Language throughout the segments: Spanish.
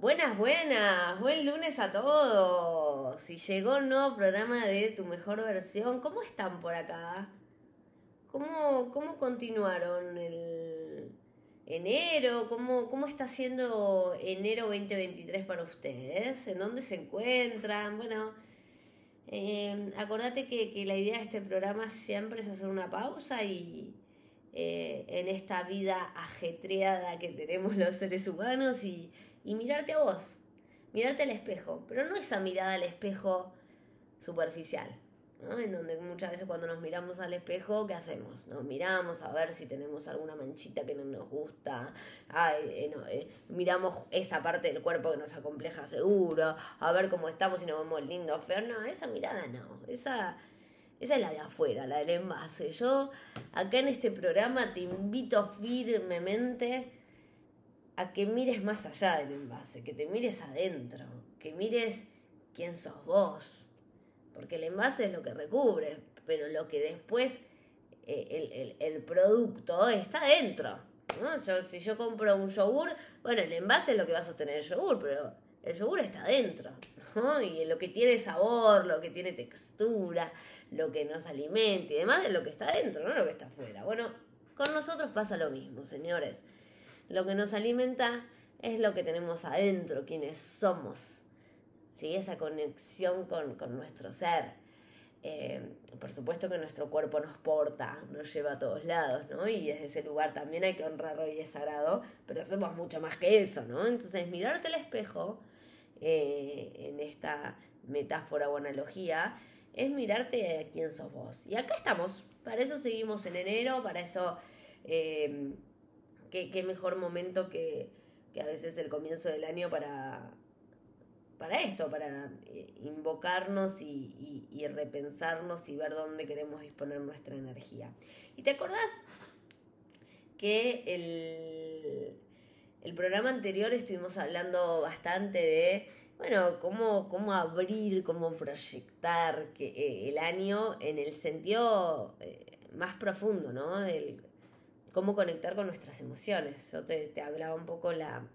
Buenas, buenas, buen lunes a todos. Si llegó un nuevo programa de Tu Mejor Versión, ¿cómo están por acá? ¿Cómo, cómo continuaron el enero? ¿Cómo, ¿Cómo está siendo enero 2023 para ustedes? ¿En dónde se encuentran? Bueno, eh, acordate que, que la idea de este programa siempre es hacer una pausa y eh, en esta vida ajetreada que tenemos los seres humanos y y mirarte a vos, mirarte al espejo, pero no esa mirada al espejo superficial. En donde muchas veces cuando nos miramos al espejo, ¿qué hacemos? Nos miramos a ver si tenemos alguna manchita que no nos gusta, eh, eh, miramos esa parte del cuerpo que nos acompleja seguro, a ver cómo estamos y nos vemos lindos, feo, no, esa mirada no, esa... Esa es la de afuera, la del envase. Yo acá en este programa te invito firmemente a que mires más allá del envase, que te mires adentro, que mires quién sos vos. Porque el envase es lo que recubre, pero lo que después, eh, el, producto está adentro. Yo, si yo compro un yogur, bueno, el envase es lo que va a sostener el yogur, pero el yogur está adentro. Y lo que tiene sabor, lo que tiene textura, lo que nos alimenta y demás es lo que está adentro, no lo que está afuera. Bueno, con nosotros pasa lo mismo, señores. Lo que nos alimenta es lo que tenemos adentro, quienes somos. ¿sí? Esa conexión con, nuestro ser. Eh, por supuesto que nuestro cuerpo nos porta, nos lleva a todos lados, ¿no? Y desde ese lugar también hay que honrarlo y es sagrado, pero somos mucho más que eso, ¿no? Entonces, mirarte al espejo, eh, en esta metáfora o analogía, es mirarte a quién sos vos. Y acá estamos, para eso seguimos en enero, para eso eh, qué, mejor momento que, a veces el comienzo del año para, para esto, para eh, invocarnos y, repensarnos y ver dónde queremos disponer nuestra energía. ¿Y te acordás que el, el programa anterior estuvimos hablando bastante de, bueno, cómo, cómo abrir, cómo proyectar que, eh, el año en el sentido eh, más profundo, ¿no? Cómo conectar con nuestras emociones. Yo te, hablaba un poco la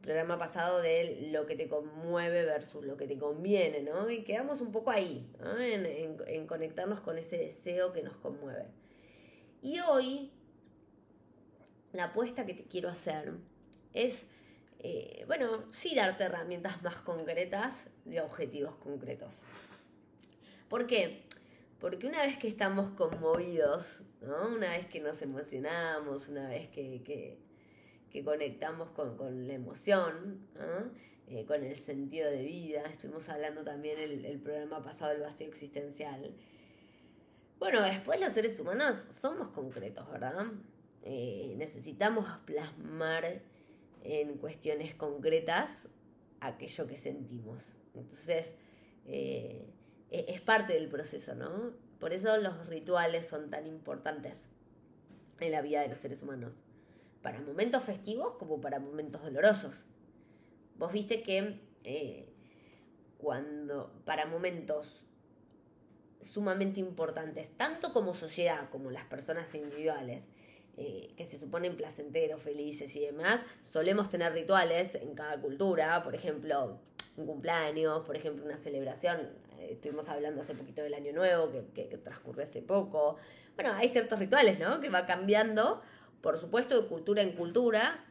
programa pasado de lo que te conmueve versus lo que te conviene, ¿no? Y quedamos un poco ahí, en, conectarnos con ese deseo que nos conmueve. Y hoy, la apuesta que te quiero hacer es, eh, bueno, sí darte herramientas más concretas de objetivos concretos. ¿Por qué? Porque una vez que estamos conmovidos, una vez que nos emocionamos, una vez que, conectamos con, la emoción, eh, con el sentido de vida, estuvimos hablando también el, el programa pasado del vacío existencial. Bueno, después los seres humanos somos concretos, ¿verdad? Eh, necesitamos plasmar en cuestiones concretas aquello que sentimos. Entonces, eh, e-, es parte del proceso, ¿no? Por eso los rituales son tan importantes en la vida de los seres humanos. Para momentos festivos como para momentos dolorosos. Vos viste que eh, cuando para momentos sumamente importantes, tanto como sociedad como las personas individuales, eh, que se suponen placenteros, felices y demás, solemos tener rituales en cada cultura, por ejemplo, un cumpleaños, por ejemplo, una celebración. Eh, estuvimos hablando hace poquito del Año Nuevo, que, que, transcurre hace poco. Bueno, hay ciertos rituales, ¿no? Que va cambiando, por supuesto, de cultura en cultura.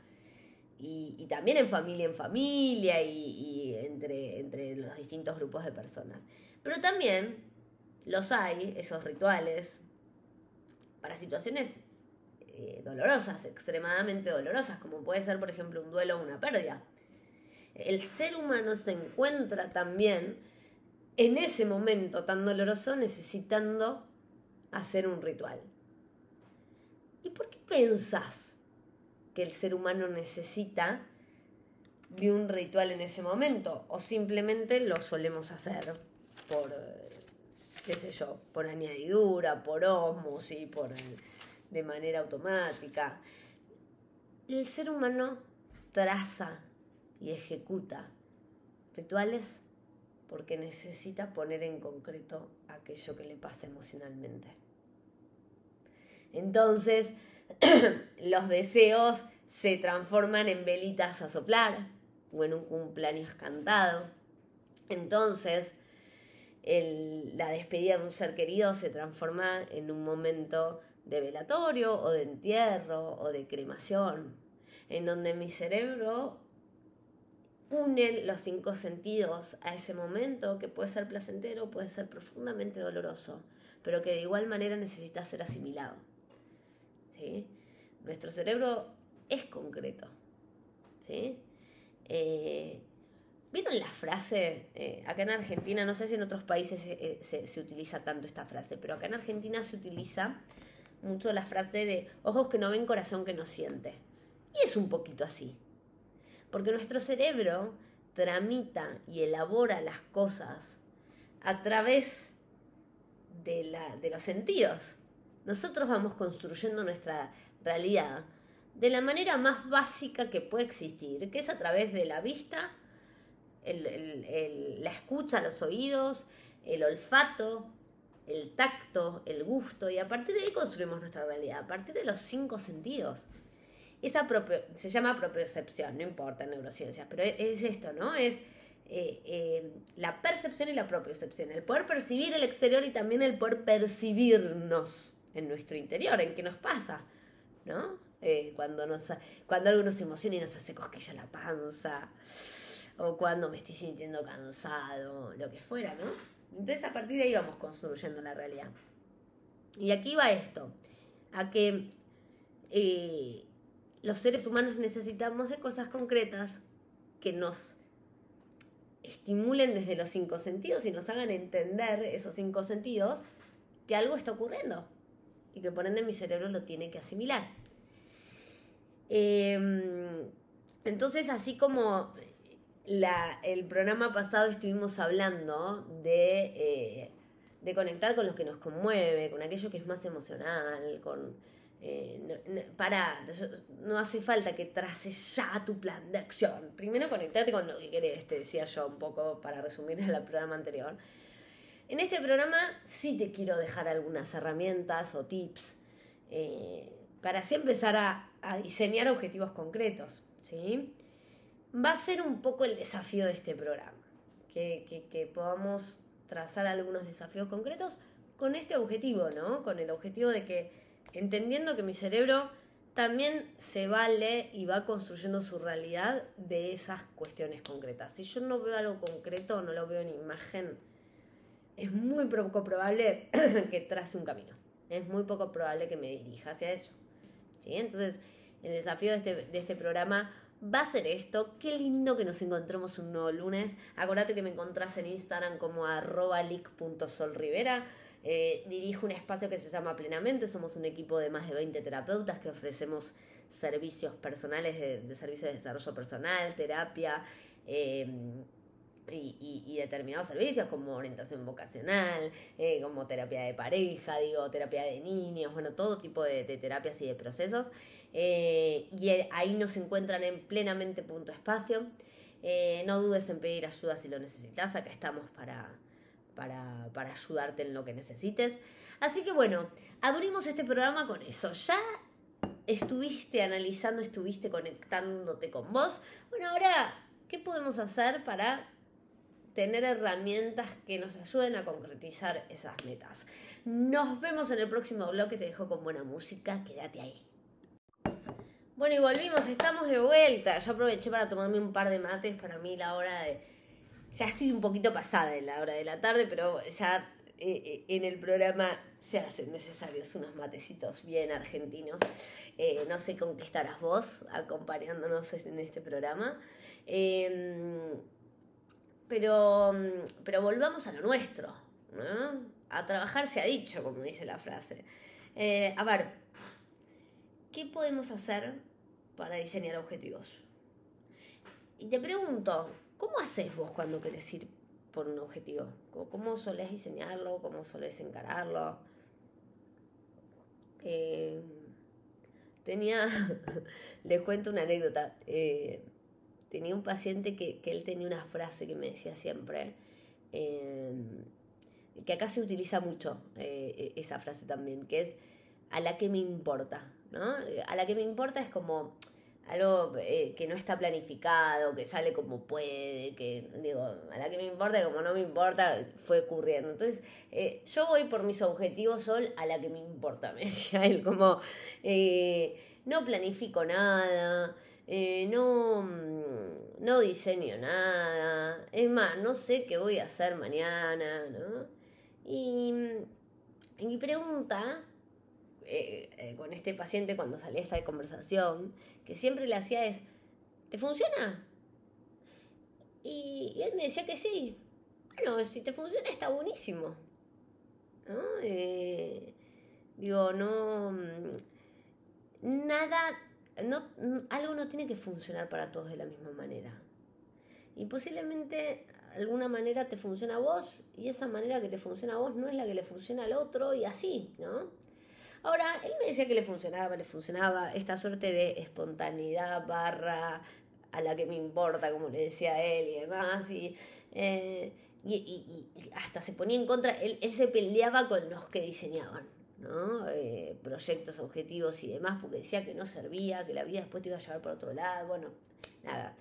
Y, también en familia en familia y, entre, entre los distintos grupos de personas. Pero también los hay, esos rituales, para situaciones eh, dolorosas, extremadamente dolorosas, como puede ser, por ejemplo, un duelo o una pérdida el ser humano se encuentra también en ese momento tan doloroso necesitando hacer un ritual. ¿Y por qué pensás que el ser humano necesita de un ritual en ese momento? ¿O simplemente lo solemos hacer por, qué sé yo, por añadidura, por osmos por, de manera automática? El ser humano traza y ejecuta rituales porque necesita poner en concreto aquello que le pasa emocionalmente. Entonces, los deseos se transforman en velitas a soplar, o en un cumpleaños cantado. Entonces, la despedida de un ser querido se transforma en un momento de velatorio o de entierro o de cremación, en donde mi cerebro une los cinco sentidos a ese momento que puede ser placentero, puede ser profundamente doloroso, pero que de igual manera necesita ser asimilado. ¿sí? Nuestro cerebro es concreto. ¿sí? Eh, ¿Vieron la frase? Eh, acá en Argentina, no sé si en otros países se, se, utiliza tanto esta frase, pero acá en Argentina se utiliza mucho la frase de ojos que no ven, corazón que no siente. Y es un poquito así. Porque nuestro cerebro tramita y elabora las cosas a través de, la, de los sentidos. Nosotros vamos construyendo nuestra realidad de la manera más básica que puede existir, que es a través de la vista, la escucha, los oídos, el olfato, el tacto, el gusto, y a partir de ahí construimos nuestra realidad, a partir de los cinco sentidos. Esa se llama propiocepción, no importa en neurociencias, pero es, esto, ¿no? Es eh, eh, la percepción y la propiocepción, el poder percibir el exterior y también el poder percibirnos en nuestro interior, en qué nos pasa, ¿no? Eh, cuando, nos, cuando algo nos emociona y nos hace cosquilla la panza, o cuando me estoy sintiendo cansado, lo que fuera, ¿no? Entonces a partir de ahí vamos construyendo la realidad. Y aquí va esto, a que los seres humanos necesitamos de cosas concretas que nos estimulen desde los cinco sentidos y nos hagan entender esos cinco sentidos que algo está ocurriendo y que por ende mi cerebro lo tiene que asimilar. Em, entonces, así como el programa pasado estuvimos hablando de, eh, conectar con lo que nos conmueve, con aquello que es más emocional, con... Eh, para, no hace falta que traces ya tu plan de acción. Primero conectarte con lo que querés, te decía yo un poco para resumir el programa anterior. En este programa sí te quiero dejar algunas herramientas o tips eh, para así empezar a, diseñar objetivos concretos. ¿sí? va a ser un poco el desafío de este programa, que, podamos trazar algunos desafíos concretos con este objetivo, ¿no? Con el objetivo de que, entendiendo que mi cerebro también se vale y va construyendo su realidad de esas cuestiones concretas. Si yo no veo algo concreto, no lo veo en imagen, es muy poco probable que trace un camino. Es muy poco probable que me dirija hacia eso. Entonces, el desafío de este, de este programa va a ser esto. Qué lindo que nos encontremos un nuevo lunes. Acordate que me encontrás en Instagram como arroba leak.solrivera. Eh, dirijo un espacio que se llama Plenamente. Somos un equipo de más de 20 terapeutas que ofrecemos servicios personales de, servicios de desarrollo personal, terapia. Eh, y, determinados servicios como orientación vocacional, eh, como terapia de pareja, digo, terapia de niños, bueno, todo tipo de terapias y de procesos. Eh, y ahí nos encuentran en plenamente punto espacio. No dudes en pedir ayuda si lo necesitas, acá estamos para, para, para ayudarte en lo que necesites. Así que bueno, abrimos este programa con eso. Ya estuviste analizando, estuviste conectándote con vos. Bueno, ahora, ¿qué podemos hacer para tener herramientas que nos ayuden a concretizar esas metas? Nos vemos en el próximo bloque, te dejo con buena música, quédate ahí. Bueno, y volvimos, estamos de vuelta. Yo aproveché para tomarme un par de mates. Para mí la hora de... Ya estoy un poquito pasada en la hora de la tarde, pero ya eh, eh, en el programa se hacen necesarios unos matecitos bien argentinos. Eh, no sé con qué estarás vos acompañándonos en este programa. Em, pero, pero volvamos a lo nuestro. A trabajar se ha dicho, como dice la frase. a ver, ¿qué podemos hacer para diseñar objetivos? Y te pregunto, ¿cómo haces vos cuando querés ir por un objetivo? ¿Cómo solés diseñarlo? ¿Cómo solés encararlo? Eh, tenía, les cuento una anécdota. Eh, tenía un paciente que, él tenía una frase que me decía siempre, eh, que acá se utiliza mucho esa frase también, que es a la que me importa. A la que me importa es como, algo eh, que no está planificado, que sale como puede, que digo, a la que me importa, como no me importa, fue ocurriendo. Entonces, eh, yo voy por mis objetivos, Sol, a la que me importa, me decía él, como eh, no planifico nada, no, mm, no diseño nada, es más, no sé qué voy a hacer mañana, ¿no? Y, y mi pregunta eh, eh, con este paciente cuando salía esta conversación, que siempre le hacía es, ¿te funciona? Y, él me decía que sí. Bueno, si te funciona está buenísimo. ¿No? Eh, digo, no... Mm, nada, no, algo no tiene que funcionar para todos de la misma manera. Y posiblemente alguna manera te funciona a vos y esa manera que te funciona a vos no es la que le funciona al otro y así, ¿no? Ahora, él me decía que le funcionaba, le funcionaba esta suerte de espontaneidad barra a la que me importa, como le decía él y demás, y, eh, hasta se ponía en contra, él, se peleaba con los que diseñaban. ¿no? Eh, proyectos, objetivos y demás, porque decía que no servía, que la vida después te iba a llevar por otro lado, bueno, nada.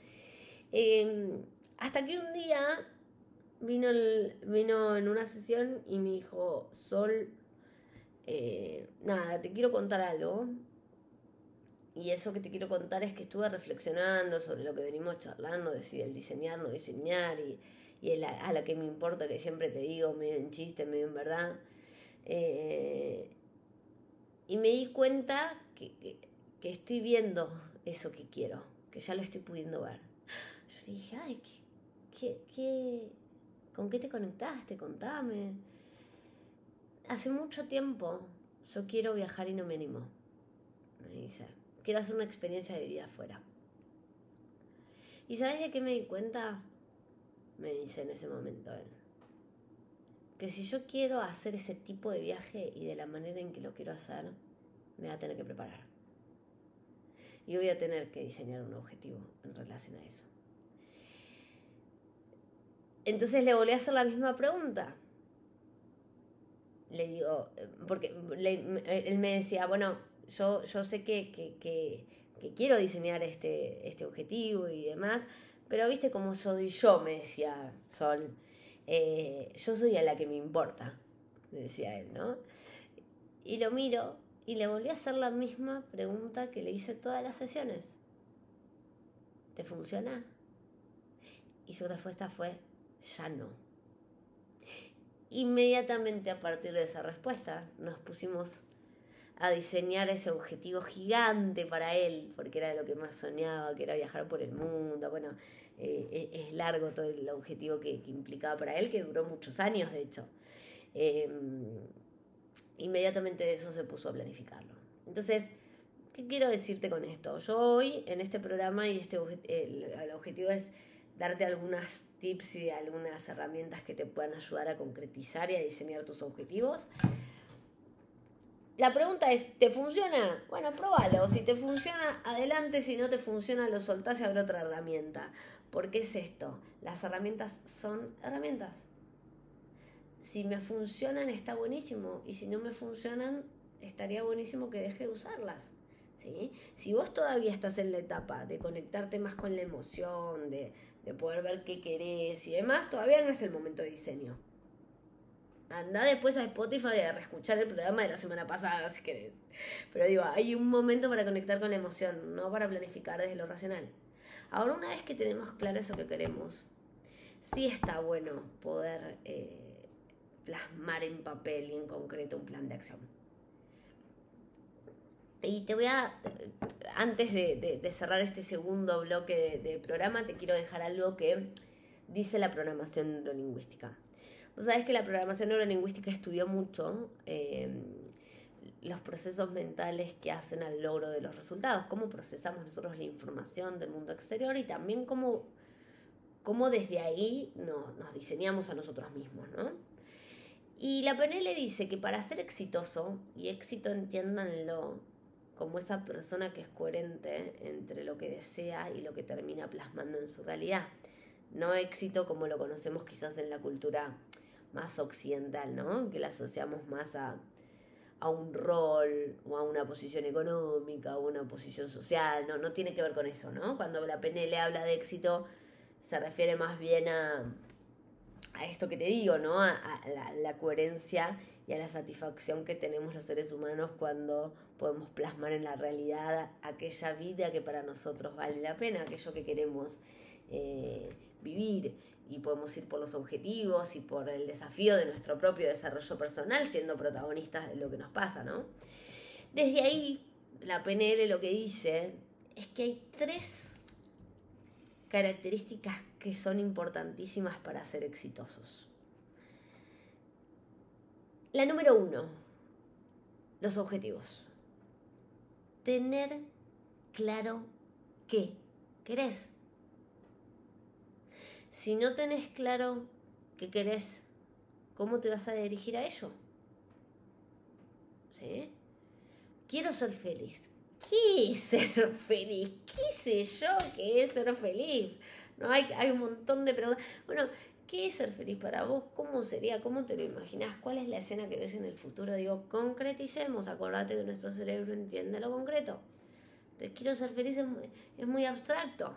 Em, hasta que un día vino, vino en una sesión y me dijo, Sol, eh, nada, te quiero contar algo. Y eso que te quiero contar es que estuve reflexionando sobre lo que venimos charlando, de si el diseñar, no diseñar, y, a la que me importa, que siempre te digo, medio en chiste, medio en verdad. Eh, y me di cuenta que, que, estoy viendo eso que quiero, que ya lo estoy pudiendo ver. Yo dije, ay, ¿qué, qué, con qué te conectaste? Contame hace mucho tiempo yo quiero viajar y no me animo. Me dice, quiero hacer una experiencia de vida afuera. ¿Y sabes de qué me di cuenta? Me dice en ese momento él. Que si yo quiero hacer ese tipo de viaje y de la manera en que lo quiero hacer, me va a tener que preparar. Y voy a tener que diseñar un objetivo en relación a eso. Entonces le volví a hacer la misma pregunta le digo, porque él me decía, bueno, yo, yo sé que, que, que, quiero diseñar este, este objetivo y demás, pero viste cómo soy yo, me decía Sol. Eh, yo soy a la que me importa, me decía él, ¿no? Y lo miro y le volví a hacer la misma pregunta que le hice todas las sesiones. ¿Te funciona? Y su respuesta fue, ya no inmediatamente a partir de esa respuesta nos pusimos a diseñar ese objetivo gigante para él, porque era lo que más soñaba, que era viajar por el mundo. Bueno, eh, e-, es largo todo el objetivo que, implicaba para él, que duró muchos años, de hecho. Em, inmediatamente de eso se puso a planificarlo. Entonces, ¿qué quiero decirte con esto? Yo hoy en este programa y este el objetivo es darte algunas tips y algunas herramientas que te puedan ayudar a concretizar y a diseñar tus objetivos. La pregunta es, ¿te funciona? Bueno, probalo. Si te funciona, adelante. Si no te funciona, lo soltás y abre otra herramienta. ¿Por qué es esto? Las herramientas son herramientas. Si me funcionan, está buenísimo. Y si no me funcionan, estaría buenísimo que deje de usarlas. ¿sí? Si vos todavía estás en la etapa de conectarte más con la emoción, de, de poder ver qué querés y demás, todavía no es el momento de diseño. Anda después a Spotify a reescuchar el programa de la semana pasada si querés. Pero digo, hay un momento para conectar con la emoción, no para planificar desde lo racional. Ahora, una vez que tenemos claro eso que queremos, sí está bueno poder eh, plasmar en papel y en concreto un plan de acción. Y te voy a, antes de, cerrar este segundo bloque de, programa, te quiero dejar algo que dice la programación neurolingüística. Vos sabés que la programación neurolingüística estudió mucho eh, los procesos mentales que hacen al logro de los resultados, cómo procesamos nosotros la información del mundo exterior y también cómo, cómo desde ahí nos diseñamos a nosotros mismos, ¿no? Y la PNL dice que para ser exitoso, y éxito entiéndanlo como esa persona que es coherente entre lo que desea y lo que termina plasmando en su realidad. No éxito como lo conocemos quizás en la cultura más occidental, ¿no? Que la asociamos más a, a un rol o a una posición económica o una posición social, no, no tiene que ver con eso, ¿no? Cuando la PNL habla de éxito se refiere más bien a, a esto que te digo, ¿no? A, la, coherencia y a la satisfacción que tenemos los seres humanos cuando podemos plasmar en la realidad aquella vida que para nosotros vale la pena, aquello que queremos eh, vivir y podemos ir por los objetivos y por el desafío de nuestro propio desarrollo personal siendo protagonistas de lo que nos pasa, ¿no? Desde ahí, la PNL lo que dice es que hay tres características que son importantísimas para ser exitosos. La número uno, los objetivos. Tener claro qué querés. Si no tenés claro qué querés, ¿cómo te vas a dirigir a ello? ¿Sí? Quiero ser feliz. ¿Qué ser feliz? ¿Qué sé yo qué es ser feliz? ¿no? Hay, hay un montón de preguntas. Bueno, ¿qué es ser feliz para vos? ¿Cómo sería? ¿Cómo te lo imaginás? ¿Cuál es la escena que ves en el futuro? Digo, concreticemos, acordate que nuestro cerebro entiende lo concreto. Entonces, quiero ser feliz es muy, abstracto.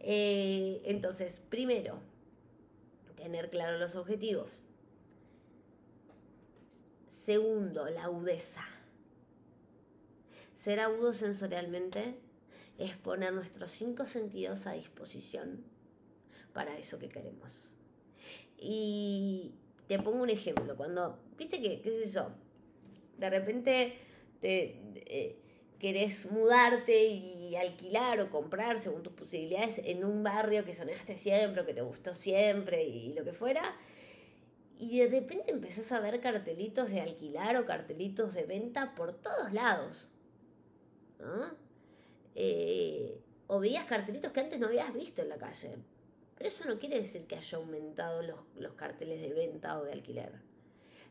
Eh, entonces, primero, tener claro los objetivos. Segundo, la agudeza. Ser agudo sensorialmente es poner nuestros cinco sentidos a disposición para eso que queremos. Y te pongo un ejemplo, cuando, viste que, qué sé yo, de repente te, eh, querés mudarte y alquilar o comprar según tus posibilidades en un barrio que sonaste siempre o que te gustó siempre y, lo que fuera, y de repente empezás a ver cartelitos de alquilar o cartelitos de venta por todos lados. Eh, o veías cartelitos que antes no habías visto en la calle. Pero eso no quiere decir que haya aumentado los, los carteles de venta o de alquiler.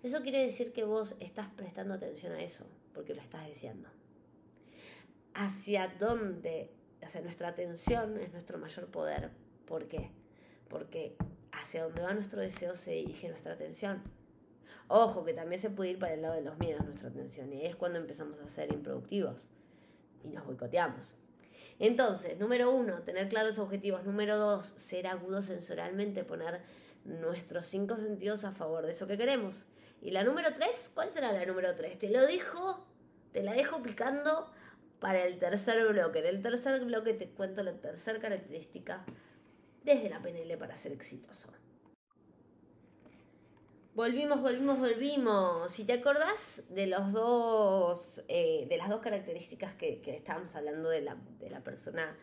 Eso quiere decir que vos estás prestando atención a eso, porque lo estás deseando. Hacia dónde, hacia nuestra atención es nuestro mayor poder. ¿Por qué? Porque hacia dónde va nuestro deseo se dirige nuestra atención. Ojo, que también se puede ir para el lado de los miedos nuestra atención, y es cuando empezamos a ser improductivos y nos boicoteamos. Entonces, número uno, tener claros objetivos. Número dos, ser agudos sensorialmente, poner nuestros cinco sentidos a favor de eso que queremos. Y la número tres, ¿cuál será la número tres? Te lo dejo, te la dejo picando para el tercer bloque. En el tercer bloque te cuento la tercera característica desde la PNL para ser exitoso. Volvimos, volvimos, volvimos. Si te acordás de los dos, eh, de las dos características que, estábamos hablando de la, de la, persona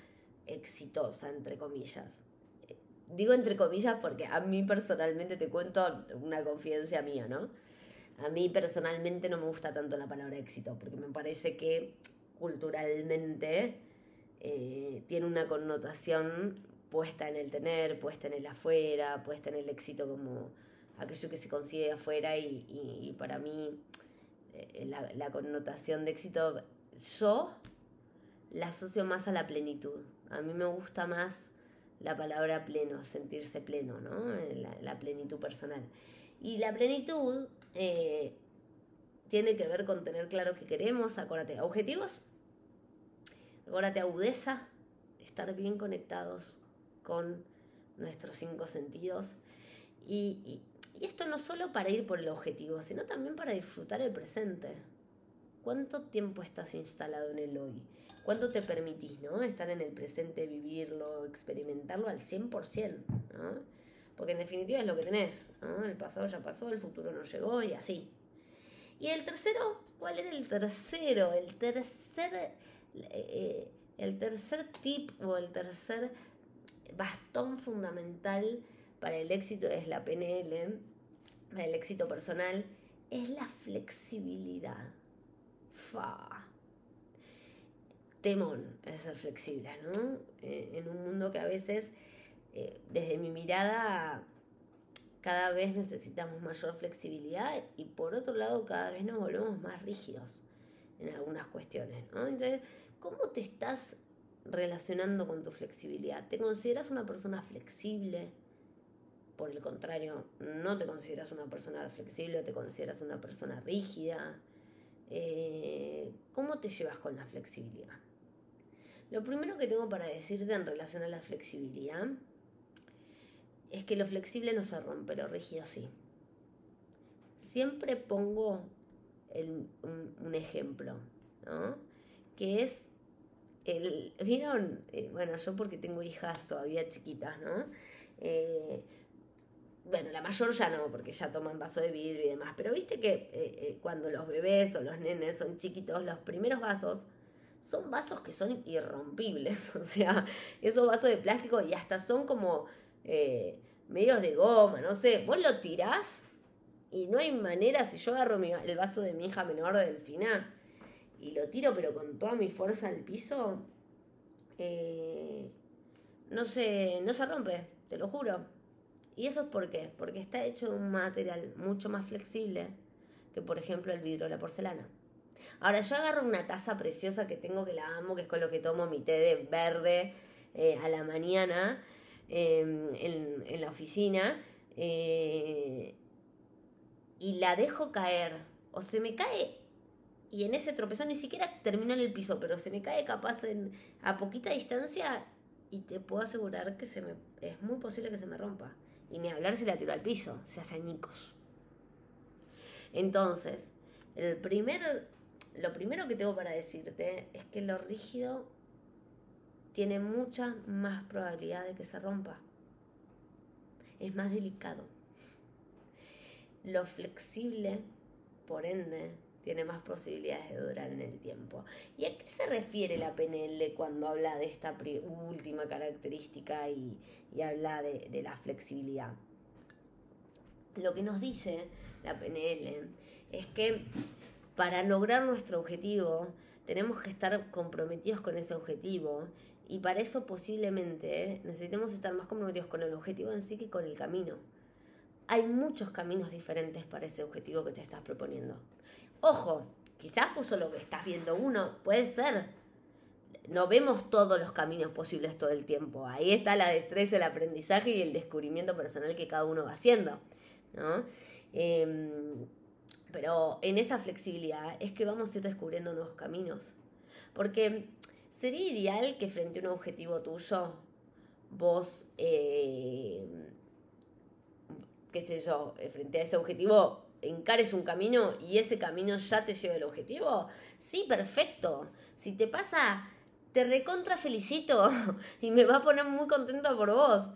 exitosa, entre comillas. Digo entre comillas porque a mí personalmente te cuento una confidencia mía, ¿no? A mí personalmente no me gusta tanto la palabra éxito, porque me parece que culturalmente eh, tiene una connotación puesta en el tener, puesta en el afuera, puesta en el éxito como aquello que se consigue afuera y, para mí eh, la, connotación de éxito, yo la asocio más a la plenitud. A mí me gusta más la palabra pleno, sentirse pleno, ¿no? Eh, la, plenitud personal. Y la plenitud eh, tiene que ver con tener claro qué queremos, acuérdate, objetivos, acuérdate, agudeza, estar bien conectados con nuestros cinco sentidos y, y esto no solo para ir por el objetivo, sino también para disfrutar el presente. ¿Cuánto tiempo estás instalado en el hoy? ¿Cuánto te permitís, ¿no? Estar en el presente, vivirlo, experimentarlo al 100%, ¿no? Porque en definitiva es lo que tenés, ¿no? El pasado ya pasó, el futuro no llegó y así. Y el tercero, ¿cuál era el tercero? El tercer, eh, el tercer tip o el tercer bastón fundamental para el éxito es la PNL el éxito personal, es la flexibilidad. Fa. Temón es ser flexible, ¿no? Eh, en un mundo que a veces, eh, desde mi mirada, cada vez necesitamos mayor flexibilidad y por otro lado cada vez nos volvemos más rígidos en algunas cuestiones, ¿no? Entonces, ¿cómo te estás relacionando con tu flexibilidad? ¿Te consideras una persona flexible? Por el contrario, no te consideras una persona flexible, te consideras una persona rígida. Eh, ¿Cómo te llevas con la flexibilidad? Lo primero que tengo para decirte en relación a la flexibilidad es que lo flexible no se rompe, lo rígido sí. Siempre pongo un, ejemplo, ¿no? Que es el, ¿vieron? Eh, bueno, yo porque tengo hijas todavía chiquitas, ¿no? Eh, bueno, la mayor ya no, porque ya toman vaso de vidrio y demás, pero viste que eh, cuando los bebés o los nenes son chiquitos, los primeros vasos son vasos que son irrompibles, o sea, esos vasos de plástico y hasta son como medios de goma, no sé, vos lo tirás y no hay manera, si yo agarro el vaso de mi hija menor de Delfina y lo tiro pero con toda mi fuerza al piso, eh, no, se, no se rompe, te lo juro. ¿Y eso es por qué? Porque está hecho de un material mucho más flexible que por ejemplo el vidrio o la porcelana. Ahora yo agarro una taza preciosa que tengo que la amo, que es con lo que tomo mi té de verde eh, a la mañana em, en, la oficina. Eh, y la dejo caer, o se me cae y en ese tropezón ni siquiera termino en el piso, pero se me cae capaz a poquita distancia y te puedo asegurar que se me, es muy posible que se me rompa. Y ni hablar si la tiro al piso, se hace añicos. Entonces, el primer, lo primero que tengo para decirte es que lo rígido tiene mucha más probabilidad de que se rompa. Es más delicado. Lo flexible, por ende, tiene más posibilidades de durar en el tiempo. ¿Y a qué se refiere la PNL cuando habla de esta última característica y, habla de, de, la flexibilidad? Lo que nos dice la PNL es que para lograr nuestro objetivo tenemos que estar comprometidos con ese objetivo y para eso posiblemente necesitemos estar más comprometidos con el objetivo en sí que con el camino hay muchos caminos diferentes para ese objetivo que te estás proponiendo. Ojo, quizás puso lo que estás viendo uno, puede ser. No vemos todos los caminos posibles todo el tiempo. Ahí está la destreza, el aprendizaje y el descubrimiento personal que cada uno va haciendo. ¿no? Em, pero en esa flexibilidad es que vamos a ir descubriendo nuevos caminos. Porque sería ideal que frente a un objetivo tuyo, vos eh, qué sé yo, frente a ese objetivo, encares un camino y ese camino ya te lleva al objetivo, sí, perfecto. Si te pasa, te recontra felicito y me va a poner muy contenta por vos.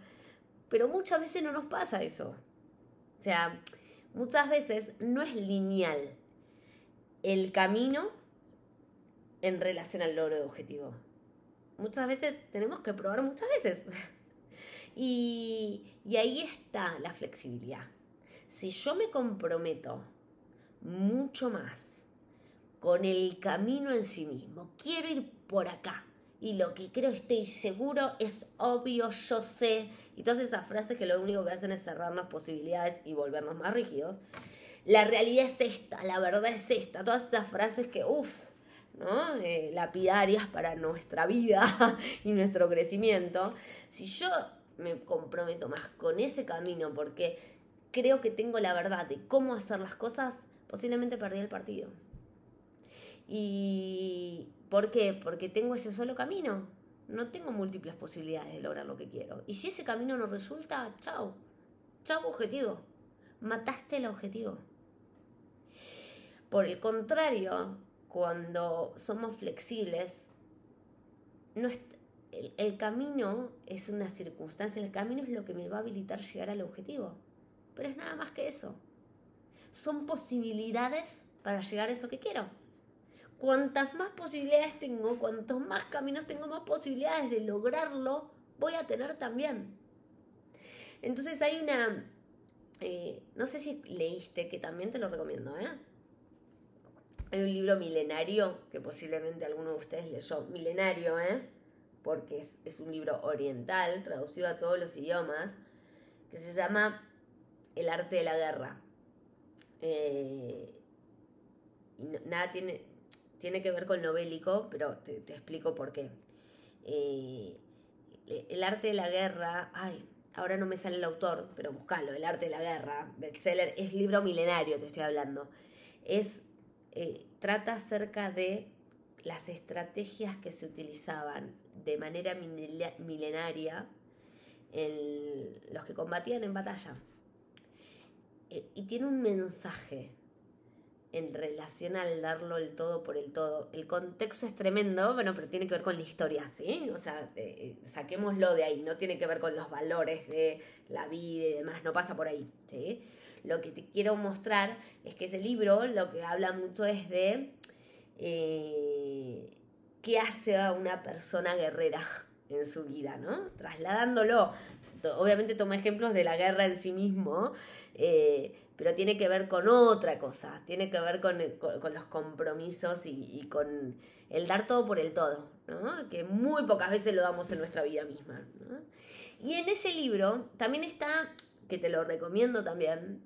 Pero muchas veces no nos pasa eso. O sea, muchas veces no es lineal el camino en relación al logro de objetivo. Muchas veces tenemos que probar muchas veces. Y, ahí está la flexibilidad. Si yo me comprometo mucho más con el camino en sí mismo, quiero ir por acá, y lo que creo estoy seguro es obvio, yo sé, y todas esas frases que lo único que hacen es cerrarnos posibilidades y volvernos más rígidos. La realidad es esta, la verdad es esta, todas esas frases que, uff, ¿no? Eh, lapidarias para nuestra vida y nuestro crecimiento. Si yo me comprometo más con ese camino porque creo que tengo la verdad de cómo hacer las cosas, posiblemente perdí el partido. ¿Y por qué? Porque tengo ese solo camino. No tengo múltiples posibilidades de lograr lo que quiero. Y si ese camino no resulta, chao. Chao objetivo. Mataste el objetivo. Por el contrario, cuando somos flexibles, el, camino es una circunstancia, el camino es lo que me va a habilitar llegar al objetivo. Pero es nada más que eso. Son posibilidades para llegar a eso que quiero. Cuantas más posibilidades tengo, cuantos más caminos tengo, más posibilidades de lograrlo voy a tener también. Entonces hay una... Eh, no sé si leíste, que también te lo recomiendo, ¿eh? Hay un libro milenario que posiblemente alguno de ustedes leyó. Milenario, ¿eh? porque es, un libro oriental, traducido a todos los idiomas, que se llama El arte de la guerra. Eh, nada tiene, tiene que ver con lo bélico, pero te, explico por qué. Eh, el arte de la guerra, ay, ahora no me sale el autor, pero buscalo, El arte de la guerra, bestseller, es libro milenario, te estoy hablando. Es, eh, trata acerca de las estrategias que se utilizaban de manera milenaria en los que combatían en batalla. Eh, y tiene un mensaje en relación al darlo el todo por el todo. El contexto es tremendo, bueno, pero tiene que ver con la historia, ¿sí? O sea, eh, saquémoslo de ahí, no tiene que ver con los valores de la vida y demás, no pasa por ahí. Lo que te quiero mostrar es que ese libro lo que habla mucho es de eh, qué hace a una persona guerrera en su vida, ¿no? Trasladándolo. Obviamente toma ejemplos de la guerra en sí mismo, eh, pero tiene que ver con otra cosa, tiene que ver con, los compromisos y, con el dar todo por el todo, ¿no? que muy pocas veces lo damos en nuestra vida misma. Y en ese libro también está, que te lo recomiendo también,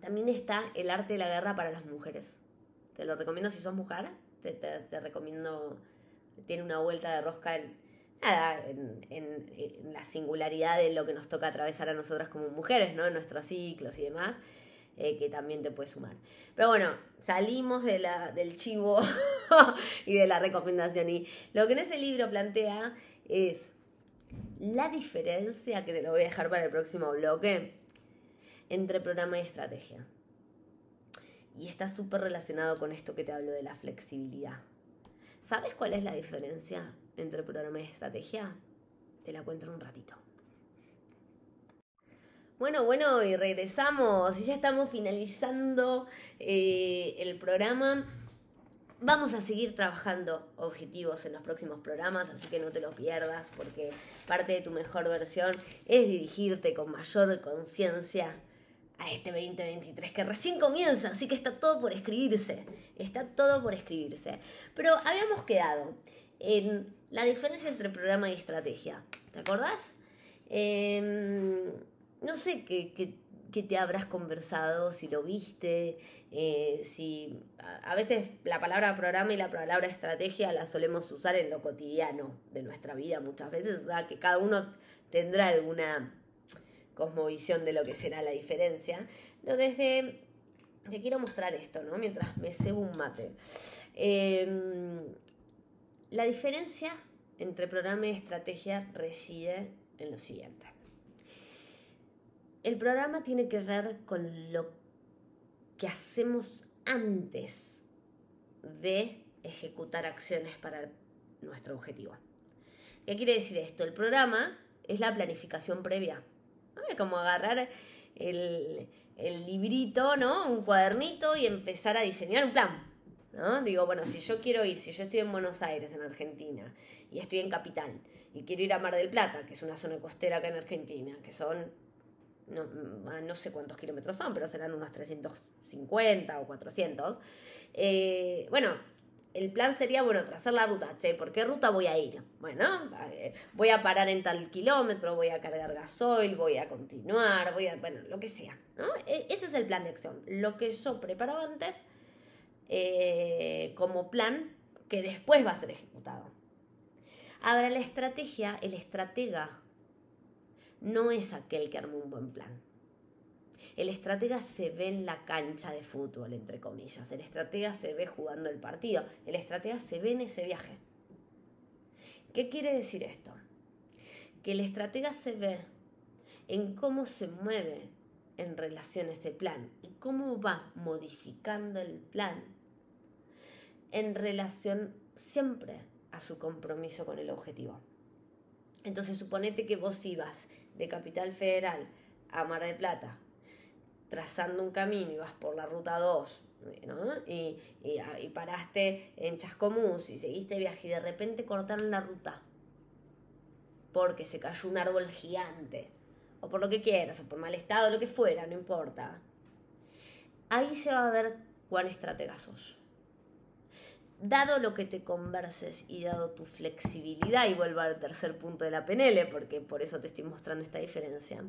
también está El arte de la guerra para las mujeres. Te lo recomiendo si sos mujer, te, te recomiendo, tiene una vuelta de rosca en, nada, en, la singularidad de lo que nos toca atravesar a nosotras como mujeres, ¿no? En nuestros ciclos y demás, eh, que también te puede sumar. Pero bueno, salimos del chivo y de la recomendación. Y lo que en ese libro plantea es la diferencia, que te lo voy a dejar para el próximo bloque, entre programa y estrategia. Y está súper relacionado con esto que te hablo de la flexibilidad. ¿Sabes cuál es la diferencia entre programa y estrategia? Te la cuento en un ratito. Bueno, bueno, y regresamos. Y ya estamos finalizando eh, el programa. Vamos a seguir trabajando objetivos en los próximos programas, así que no te lo pierdas, porque parte de tu mejor versión es dirigirte con mayor conciencia a este 2023 que recién comienza, así que está todo por escribirse, está todo por escribirse. Pero habíamos quedado en la diferencia entre programa y estrategia, ¿te acordás? Em, no sé qué, te habrás conversado, si lo viste, eh, si a veces la palabra programa y la palabra estrategia la solemos usar en lo cotidiano de nuestra vida muchas veces, o sea que cada uno tendrá alguna cosmovisión de lo que será la diferencia. No, desde. Te quiero mostrar esto, ¿no? Mientras me cebo un mate. Em, la diferencia entre programa y estrategia reside en lo siguiente. El programa tiene que ver con lo que hacemos antes de ejecutar acciones para nuestro objetivo. ¿Qué quiere decir esto? El programa es la planificación previa como agarrar el, librito, ¿no? Un cuadernito y empezar a diseñar un plan. ¿no? Digo, bueno, si yo quiero ir, si yo estoy en Buenos Aires, en Argentina, y estoy en Capital, y quiero ir a Mar del Plata, que es una zona costera acá en Argentina, que son, no, no sé cuántos kilómetros son, pero serán unos 350 o 400, eh, bueno, el plan sería, bueno, trazar la ruta, che, ¿por qué ruta voy a ir? Bueno, voy a parar en tal kilómetro, voy a cargar gasoil, voy a continuar, voy a, bueno, lo que sea. E, ese es el plan de acción, lo que yo preparaba antes eh, como plan que después va a ser ejecutado. Ahora, la estrategia, el estratega, no es aquel que armó un buen plan. El estratega se ve en la cancha de fútbol, entre comillas. El estratega se ve jugando el partido. El estratega se ve en ese viaje. ¿Qué quiere decir esto? Que el estratega se ve en cómo se mueve en relación a ese plan y cómo va modificando el plan en relación siempre a su compromiso con el objetivo. Entonces suponete que vos ibas de Capital Federal a Mar del Plata trazando un camino y vas por la ruta 2, Y, y, paraste en Chascomús y seguiste viaje y de repente cortaron la ruta porque se cayó un árbol gigante, o por lo que quieras, o por mal estado, lo que fuera, no importa. Ahí se va a ver cuán estratega sos. Dado lo que te converses y dado tu flexibilidad, y vuelvo al tercer punto de la PNL, porque por eso te estoy mostrando esta diferencia,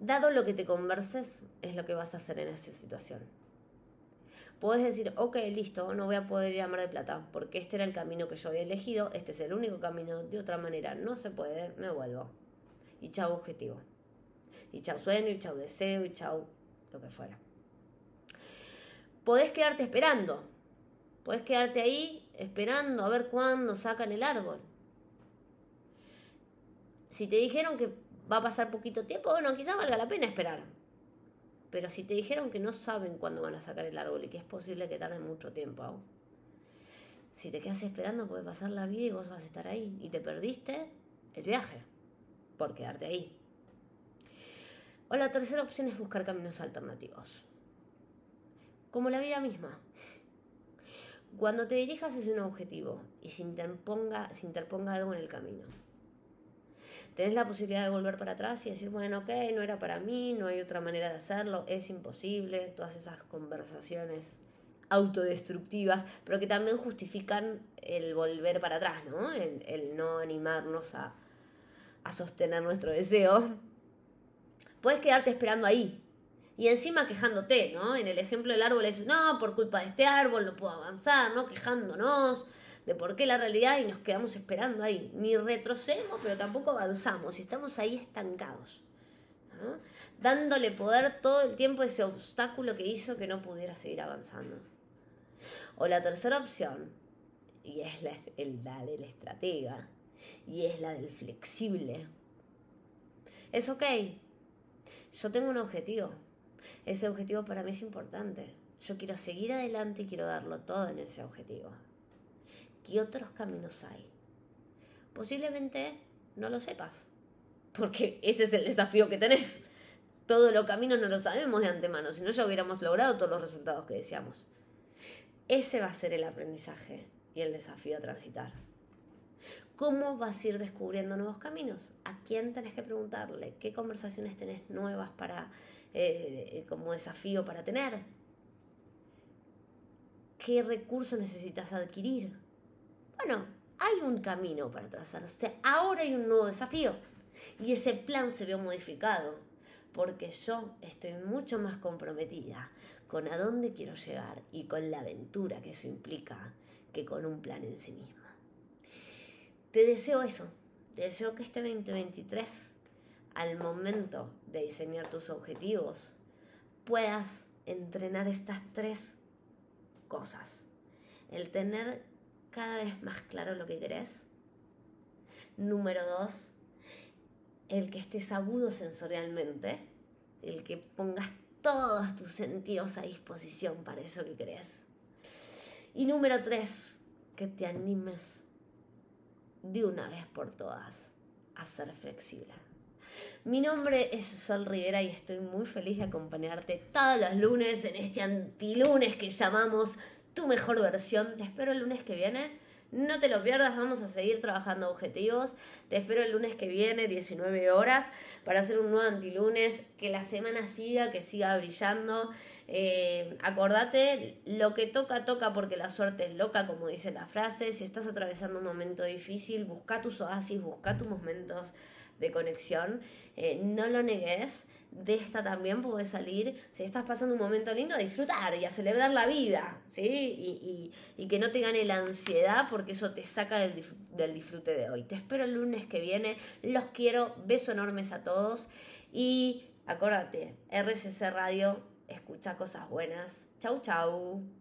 Dado lo que te converses, es lo que vas a hacer en esa situación. Puedes decir, ok, listo, no voy a poder ir a Mar de Plata, porque este era el camino que yo había elegido, este es el único camino, de otra manera no se puede, me vuelvo. Y chau objetivo. Y chau sueño, y chau deseo, y chau lo que fuera. Podés quedarte esperando. Podés quedarte ahí esperando a ver cuándo sacan el árbol. Si te dijeron que va a pasar poquito tiempo, bueno, quizás valga la pena esperar. Pero si te dijeron que no saben cuándo van a sacar el árbol y que es posible que tarde mucho tiempo aún. Si te quedas esperando puede pasar la vida y vos vas a estar ahí. Y te perdiste el viaje por quedarte ahí. O la tercera opción es buscar caminos alternativos. Como la vida misma. Cuando te dirijas hacia un objetivo y interponga, se interponga algo en el camino tenés la posibilidad de volver para atrás y decir, bueno, ok, no era para mí, no hay otra manera de hacerlo, es imposible, todas esas conversaciones autodestructivas, pero que también justifican el volver para atrás, ¿no? El, no animarnos a, a sostener nuestro deseo. Puedes quedarte esperando ahí, y encima quejándote, ¿no? En el ejemplo del árbol es, no, por culpa de este árbol no puedo avanzar, ¿no? Quejándonos, de por qué la realidad y nos quedamos esperando ahí. Ni retrocedemos, pero tampoco avanzamos y estamos ahí estancados. Dándole poder todo el tiempo a ese obstáculo que hizo que no pudiera seguir avanzando. O la tercera opción, y es la, el, la del estratega, y es la del flexible. Es ok. Yo tengo un objetivo. Ese objetivo para mí es importante. Yo quiero seguir adelante y quiero darlo todo en ese objetivo. ¿Qué otros caminos hay? Posiblemente no lo sepas, porque ese es el desafío que tenés. Todos los caminos no lo sabemos de antemano, si no ya hubiéramos logrado todos los resultados que deseamos. Ese va a ser el aprendizaje y el desafío a transitar. ¿Cómo vas a ir descubriendo nuevos caminos? ¿A quién tenés que preguntarle? ¿Qué conversaciones tenés nuevas para, eh, como desafío para tener? ¿Qué recursos necesitas adquirir? Bueno, hay un camino para trazarse. Ahora hay un nuevo desafío. Y ese plan se vio modificado. Porque yo estoy mucho más comprometida con a dónde quiero llegar y con la aventura que eso implica que con un plan en sí mismo. Te deseo eso. Te deseo que este 2023, al momento de diseñar tus objetivos, puedas entrenar estas tres cosas. El tener cada vez más claro lo que querés. Número dos, el que estés agudo sensorialmente, el que pongas todos tus sentidos a disposición para eso que querés. Y número tres, que te animes de una vez por todas a ser flexible. Mi nombre es Sol Rivera y estoy muy feliz de acompañarte todos los lunes en este antilunes que llamamos tu mejor versión. Te espero el lunes que viene. No te lo pierdas, vamos a seguir trabajando objetivos. Te espero el lunes que viene, 19 horas, para hacer un nuevo antilunes. Que la semana siga, que siga brillando. Eh, acordate, lo que toca, toca porque la suerte es loca, como dice la frase. Si estás atravesando un momento difícil, busca tus oasis, busca tus momentos de conexión. Eh, no lo negues de esta también puede salir, si estás pasando un momento lindo, a disfrutar y a celebrar la vida, ¿sí? Y, y, que no te gane la ansiedad porque eso te saca del, del disfrute de hoy. Te espero el lunes que viene, los quiero, besos enormes a todos y acuérdate, RCC Radio, escucha cosas buenas. Chau, chau.